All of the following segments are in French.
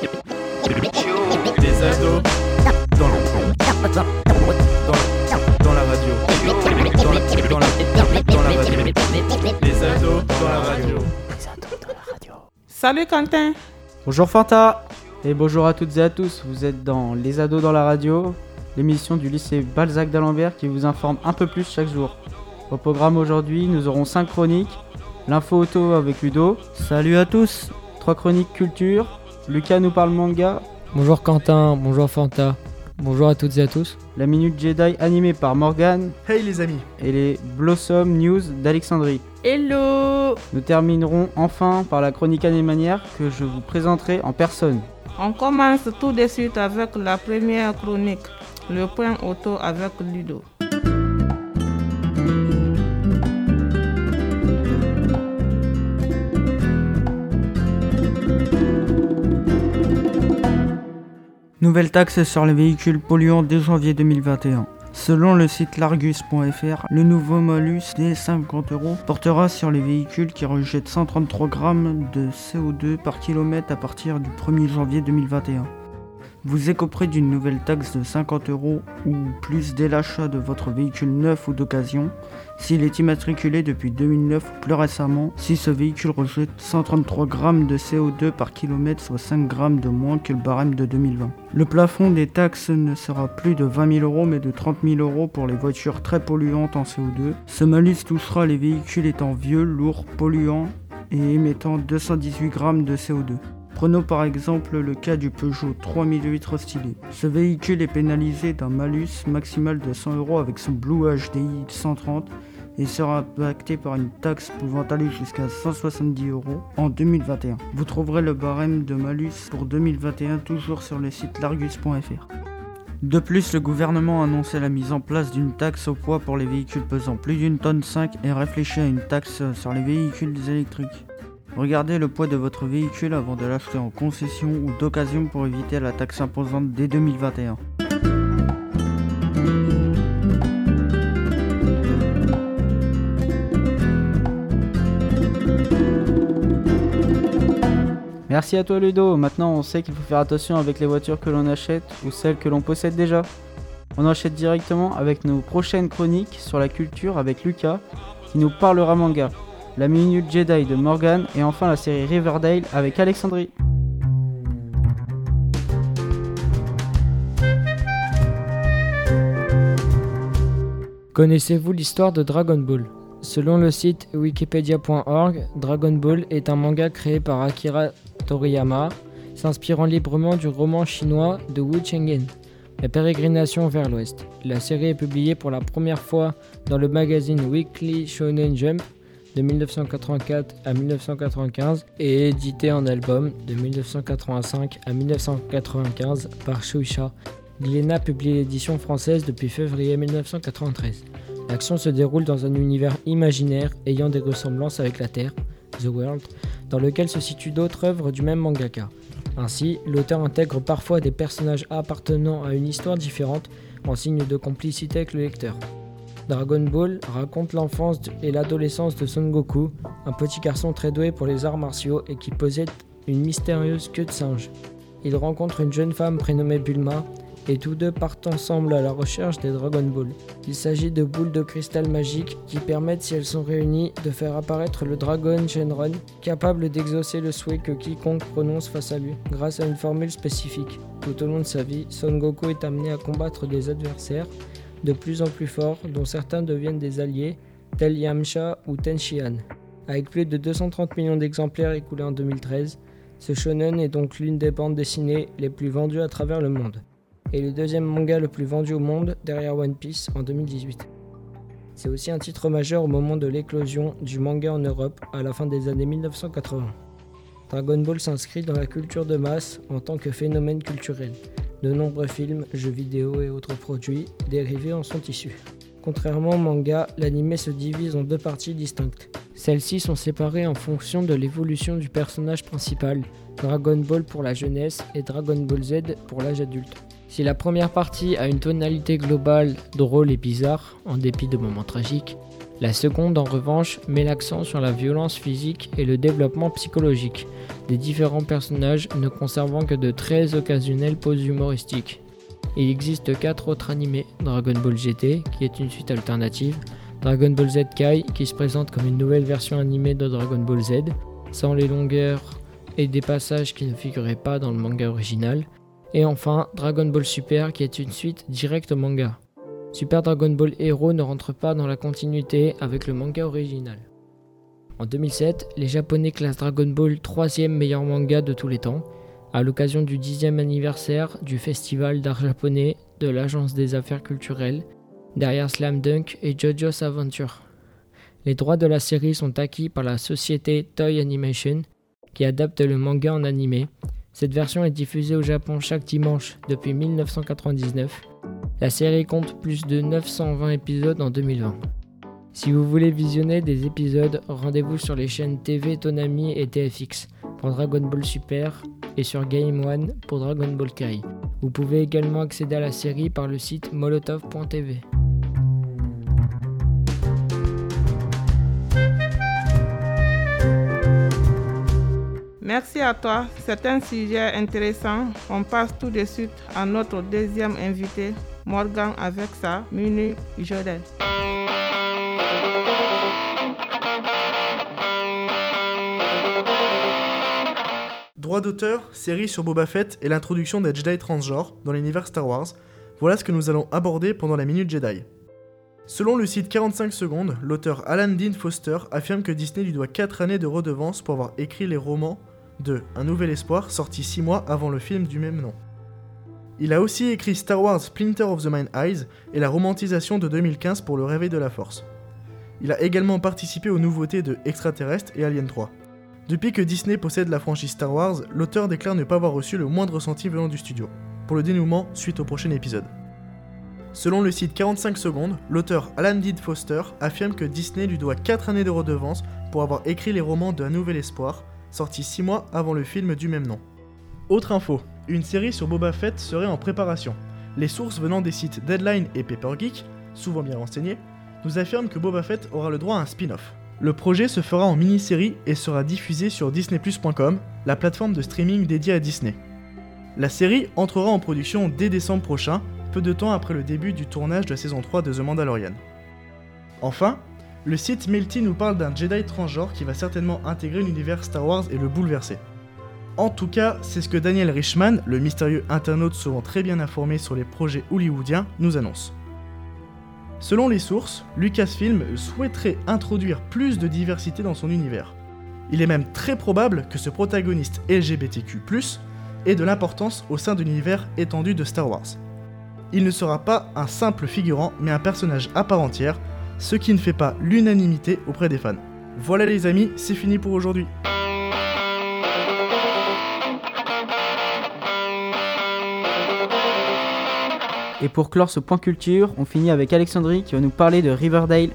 Les ados dans la, dans, dans la radio. Dans la, dans la, dans la radio. Les ados dans la radio. Salut Quentin Bonjour Fanta et bonjour à toutes et à tous. Vous êtes dans Les Ados dans la radio, l'émission du lycée Balzac d'Alembert qui vous informe un peu plus chaque jour. Au programme aujourd'hui, nous aurons 5 chroniques, l'info auto avec Ludo. Salut à tous 3 chroniques culture, Lucas nous parle manga, Bonjour Quentin, bonjour Fanta, bonjour à toutes et à tous. la Minute Jedi animée par Morgan Hey les amis et les Blossom News d'Alexandrie. Hello Nous terminerons enfin par la chronique anémanière que je vous présenterai en personne. On commence tout de suite avec la première chronique, le point auto avec Ludo. Nouvelle taxe sur les véhicules polluants dès janvier 2021. Selon le site largus.fr, le nouveau malus des 50 euros portera sur les véhicules qui rejettent 133 grammes de CO2 par kilomètre à partir du 1er janvier 2021. Vous écoperez d'une nouvelle taxe de 50 euros ou plus dès l'achat de votre véhicule neuf ou d'occasion, s'il est immatriculé depuis 2009 ou plus récemment, si ce véhicule rejette 133 grammes de CO2 par kilomètre, soit 5 grammes de moins que le barème de 2020. Le plafond des taxes ne sera plus de 20 000 euros mais de 30 000 euros pour les voitures très polluantes en CO2. Ce malus touchera les véhicules étant vieux, lourds, polluants et émettant 218 grammes de CO2. Prenons par exemple le cas du Peugeot 3008 restylé. Ce véhicule est pénalisé d'un malus maximal de 100 euros avec son Blue HDI 130 et sera impacté par une taxe pouvant aller jusqu'à 170 euros en 2021. Vous trouverez le barème de malus pour 2021 toujours sur le site largus.fr. De plus, le gouvernement a annoncé la mise en place d'une taxe au poids pour les véhicules pesant plus d'une tonne 5 et réfléchit à une taxe sur les véhicules électriques. Regardez le poids de votre véhicule avant de l'acheter en concession ou d'occasion pour éviter la taxe imposante dès 2021. Merci à toi Ludo, maintenant on sait qu'il faut faire attention avec les voitures que l'on achète ou celles que l'on possède déjà. On enchaîne directement avec nos prochaines chroniques sur la culture avec Lucas qui nous parlera manga, la Minute Jedi de Morgan et enfin la série Riverdale avec Alexandrie. Connaissez-vous l'histoire de Dragon Ball? Selon le site wikipedia.org, Dragon Ball est un manga créé par Akira Toriyama, s'inspirant librement du roman chinois de Wu Chenggen, La pérégrination vers l'ouest. La série est publiée pour la première fois dans le magazine Weekly Shonen Jump de 1984 à 1995 et édité en album de 1985 à 1995 par Shueisha. Glénat publie l'édition française depuis février 1993. L'action se déroule dans un univers imaginaire ayant des ressemblances avec la Terre, The World, dans lequel se situent d'autres œuvres du même mangaka. Ainsi, l'auteur intègre parfois des personnages appartenant à une histoire différente en signe de complicité avec le lecteur. Dragon Ball raconte l'enfance et l'adolescence de Son Goku, un petit garçon très doué pour les arts martiaux et qui possède une mystérieuse queue de singe. Il rencontre une jeune femme prénommée Bulma et tous deux partent ensemble à la recherche des Dragon Ball. Il s'agit de boules de cristal magiques qui permettent, si elles sont réunies, de faire apparaître le Dragon Shenron, capable d'exaucer le souhait que quiconque prononce face à lui, grâce à une formule spécifique. Tout au long de sa vie, Son Goku est amené à combattre des adversaires de plus en plus forts, dont certains deviennent des alliés, tels Yamcha ou Tenshinhan. Avec plus de 230 millions d'exemplaires écoulés en 2013, ce shonen est donc l'une des bandes dessinées les plus vendues à travers le monde, et le deuxième manga le plus vendu au monde derrière One Piece en 2018. C'est aussi un titre majeur au moment de l'éclosion du manga en Europe à la fin des années 1980. Dragon Ball s'inscrit dans la culture de masse en tant que phénomène culturel. De nombreux films, jeux vidéo et autres produits dérivés en sont issus. Contrairement au manga, l'anime se divise en deux parties distinctes. Celles-ci sont séparées en fonction de l'évolution du personnage principal, Dragon Ball pour la jeunesse et Dragon Ball Z pour l'âge adulte. Si la première partie a une tonalité globale drôle et bizarre, en dépit de moments tragiques, La seconde, en revanche, met l'accent sur la violence physique et le développement psychologique des différents personnages, ne conservant que de très occasionnelles poses humoristiques. Il existe quatre autres animés Dragon Ball GT, qui est une suite alternative, Dragon Ball Z Kai, qui se présente comme une nouvelle version animée de Dragon Ball Z, sans les longueurs et des passages qui ne figuraient pas dans le manga original, et enfin Dragon Ball Super, qui est une suite directe au manga. Super Dragon Ball Hero ne rentre pas dans la continuité avec le manga original. En 2007, les Japonais classent Dragon Ball 3 meilleur manga de tous les temps, à l'occasion du 10e anniversaire du Festival d'art japonais de l'Agence des affaires culturelles, derrière Slam Dunk et JoJo's Adventure. Les droits de la série sont acquis par la société Toy Animation, qui adapte le manga en animé. Cette version est diffusée au Japon chaque dimanche depuis 1999 la série compte plus de 920 épisodes en 2020. Si vous voulez visionner des épisodes, rendez-vous sur les chaînes TV Tonami et TFX pour Dragon Ball Super et sur Game One pour Dragon Ball Kai. Vous pouvez également accéder à la série par le site molotov.tv. Merci à toi, c'est un sujet intéressant. On passe tout de suite à notre deuxième invité, Morgan avec sa. Droit d'auteur, série sur Boba Fett et l'introduction des Jedi transgenres dans l'univers Star Wars, voilà ce que nous allons aborder pendant la Minute Jedi. Selon le site 45 secondes, l'auteur Alan Dean Foster affirme que Disney lui doit 4 années de redevance pour avoir écrit les romans de Un Nouvel Espoir sorti 6 mois avant le film du même nom. Il a aussi écrit Star Wars Splinter of the Mind Eyes et la romantisation de 2015 pour le réveil de la force. Il a également participé aux nouveautés de Extraterrestre et Alien 3. Depuis que Disney possède la franchise Star Wars, l'auteur déclare ne pas avoir reçu le moindre ressenti venant du studio, pour le dénouement suite au prochain épisode. Selon le site 45 secondes, l'auteur Alan Deed Foster affirme que Disney lui doit 4 années de redevance pour avoir écrit les romans de Un Nouvel Espoir, sortis 6 mois avant le film du même nom. Autre info, une série sur Boba Fett serait en préparation. Les sources venant des sites Deadline et Paper Geek, souvent bien renseignés, nous affirment que Boba Fett aura le droit à un spin-off. Le projet se fera en mini-série et sera diffusé sur disneyplus.com, la plateforme de streaming dédiée à Disney. La série entrera en production dès décembre prochain, peu de temps après le début du tournage de la saison 3 de The Mandalorian. Enfin, le site Melty nous parle d'un Jedi transgenre qui va certainement intégrer l'univers Star Wars et le bouleverser. En tout cas, c'est ce que Daniel Richman, le mystérieux internaute souvent très bien informé sur les projets hollywoodiens, nous annonce. Selon les sources, Lucasfilm souhaiterait introduire plus de diversité dans son univers. Il est même très probable que ce protagoniste LGBTQ+, ait de l'importance au sein de l'univers étendu de Star Wars. Il ne sera pas un simple figurant, mais un personnage à part entière, ce qui ne fait pas l'unanimité auprès des fans. Voilà les amis, c'est fini pour aujourd'hui. Et pour clore ce point culture, on finit avec Alexandrie qui va nous parler de Riverdale.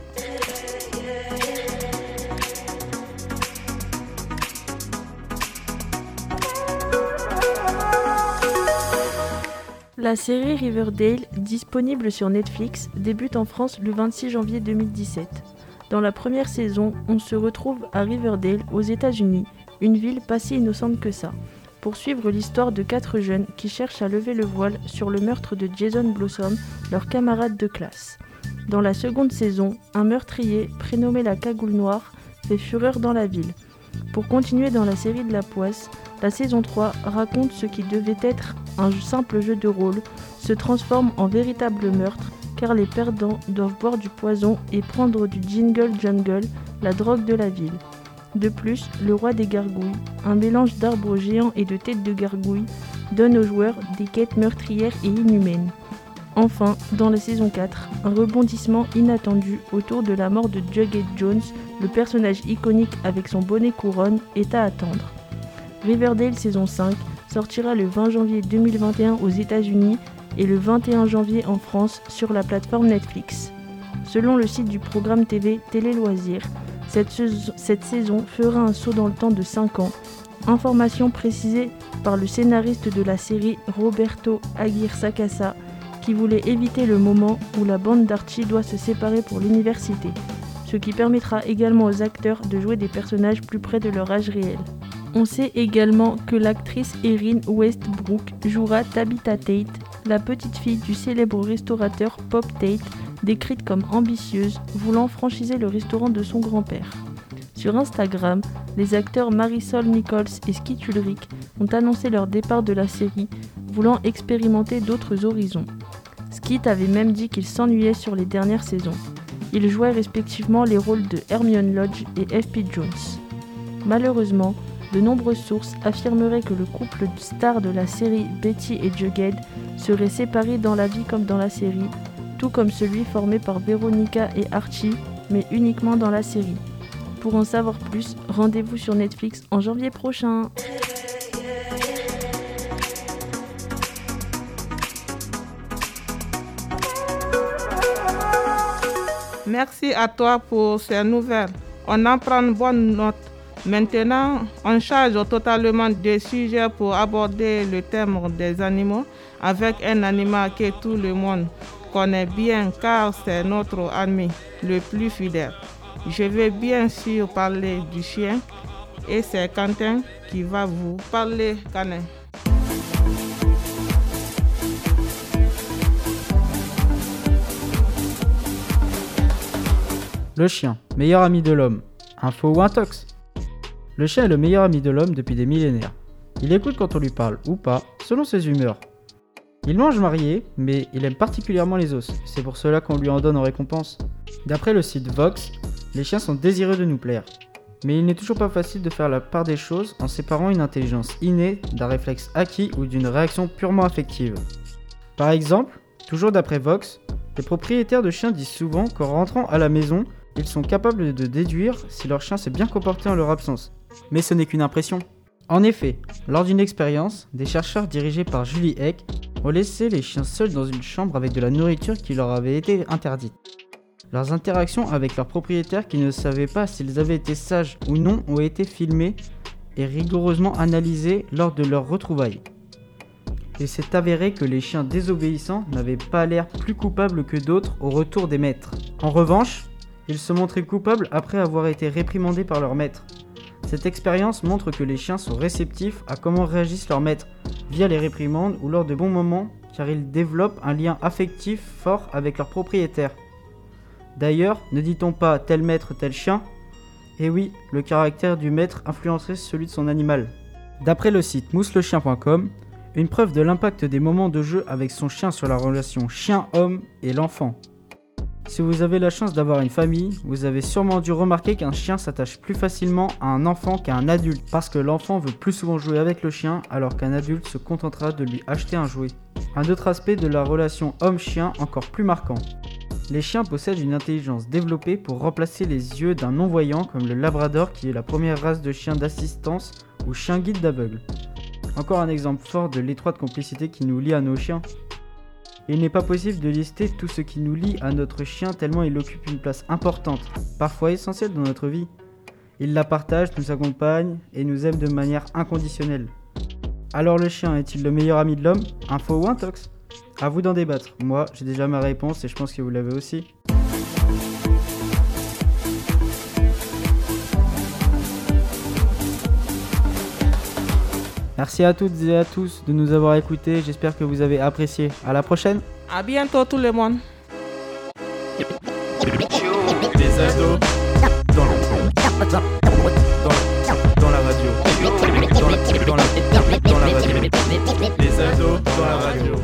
La série Riverdale, disponible sur Netflix, débute en France le 26 janvier 2017. Dans la première saison, on se retrouve à Riverdale, aux États-Unis, une ville pas si innocente que ça pour suivre l'histoire de quatre jeunes qui cherchent à lever le voile sur le meurtre de Jason Blossom, leur camarade de classe. Dans la seconde saison, un meurtrier, prénommé la Cagoule Noire, fait fureur dans la ville. Pour continuer dans la série de la poisse, la saison 3 raconte ce qui devait être un simple jeu de rôle se transforme en véritable meurtre car les perdants doivent boire du poison et prendre du jingle jungle, la drogue de la ville. De plus, le roi des gargouilles, un mélange d'arbres géants et de têtes de gargouilles, donne aux joueurs des quêtes meurtrières et inhumaines. Enfin, dans la saison 4, un rebondissement inattendu autour de la mort de Jughead Jones, le personnage iconique avec son bonnet couronne, est à attendre. Riverdale saison 5 sortira le 20 janvier 2021 aux États-Unis et le 21 janvier en France sur la plateforme Netflix. Selon le site du programme TV Télé Loisirs, cette, saison fera un saut dans le temps de 5 ans. Information précisée par le scénariste de la série Roberto Aguirre Sacasa qui voulait éviter le moment où la bande d'Archie doit se séparer pour l'université. ce qui permettra également aux acteurs de jouer des personnages plus près de leur âge réel. On sait également que l'actrice Erin Westbrook jouera Tabitha Tate, la petite fille du célèbre restaurateur Pop Tate, décrite comme ambitieuse, voulant franchiser le restaurant de son grand-père. Sur Instagram, les acteurs Marisol Nichols et Skit Ulrich ont annoncé leur départ de la série, voulant expérimenter d'autres horizons. Skit avait même dit qu'il s'ennuyait sur les dernières saisons. Ils jouaient respectivement les rôles de Hermione Lodge et F.P. Jones. Malheureusement, de nombreuses sources affirmeraient que le couple star de la série Betty et Jughead serait séparé dans la vie comme dans la série, tout comme celui formé par Veronica et Archie, mais uniquement dans la série. Pour en savoir plus, rendez-vous sur Netflix en janvier prochain. Merci à toi pour ces nouvelles. On en prend bonne note. Maintenant, on change totalement de sujet pour aborder le thème des animaux avec un animal que tout le monde connaît bien car c'est notre ami le plus fidèle. Je vais bien sûr parler du chien et c'est Quentin qui va vous parler canin. Le chien, meilleur ami de l'homme. Info ou intox? Le chien est le meilleur ami de l'homme depuis des millénaires. Il écoute quand on lui parle ou pas, selon ses humeurs. Il mange marié, mais il aime particulièrement les os. C'est pour cela qu'on lui en donne en récompense. D'après le site Vox, les chiens sont désireux de nous plaire. Mais il n'est toujours pas facile de faire la part des choses en séparant une intelligence innée d'un réflexe acquis ou d'une réaction purement affective. Par exemple, toujours d'après Vox, les propriétaires de chiens disent souvent qu'en rentrant à la maison, ils sont capables de déduire si leur chien s'est bien comporté en leur absence. Mais ce n'est qu'une impression. En effet, lors d'une expérience, des chercheurs dirigés par Julie Eck ont laissé les chiens seuls dans une chambre avec de la nourriture qui leur avait été interdite. Leurs interactions avec leurs propriétaires qui ne savaient pas s'ils avaient été sages ou non ont été filmées et rigoureusement analysées lors de leur retrouvailles. Et c'est avéré que les chiens désobéissants n'avaient pas l'air plus coupables que d'autres au retour des maîtres. En revanche, ils se montraient coupables après avoir été réprimandés par leur maître. Cette expérience montre que les chiens sont réceptifs à comment réagissent leurs maîtres via les réprimandes ou lors de bons moments car ils développent un lien affectif fort avec leur propriétaire. D'ailleurs, ne dit-on pas tel maître, tel chien? Eh oui, le caractère du maître influencerait celui de son animal. D'après le site mousselechien.com, une preuve de l'impact des moments de jeu avec son chien sur la relation chien-homme et l'enfant. Si vous avez la chance d'avoir une famille, vous avez sûrement dû remarquer qu'un chien s'attache plus facilement à un enfant qu'à un adulte, parce que l'enfant veut plus souvent jouer avec le chien alors qu'un adulte se contentera de lui acheter un jouet. Un autre aspect de la relation homme-chien encore plus marquant. Les chiens possèdent une intelligence développée pour remplacer les yeux d'un non-voyant comme le Labrador qui est la première race de chien d'assistance ou chien guide d'aveugle. Encore un exemple fort de l'étroite complicité qui nous lie à nos chiens. Il n'est pas possible de lister tout ce qui nous lie à notre chien tellement il occupe une place importante, parfois essentielle dans notre vie. Il la partage, nous accompagne et nous aime de manière inconditionnelle. Alors le chien est-il le meilleur ami de l'homme? Info ou intox À vous d'en débattre. Moi, j'ai déjà ma réponse et je pense que vous l'avez aussi. Merci à toutes et à tous de nous avoir écoutés. J'espère que vous avez apprécié. À la prochaine. À bientôt tout le monde. Les ados dans, la radio. Dans la, radio. Dans la radio.